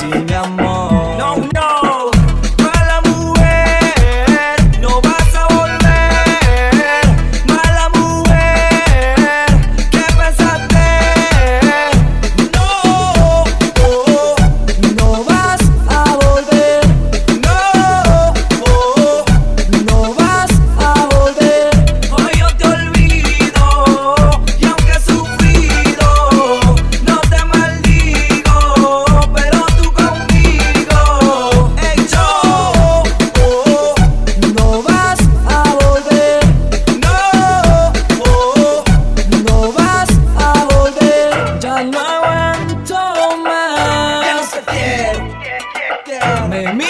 see me. Eh, de mí.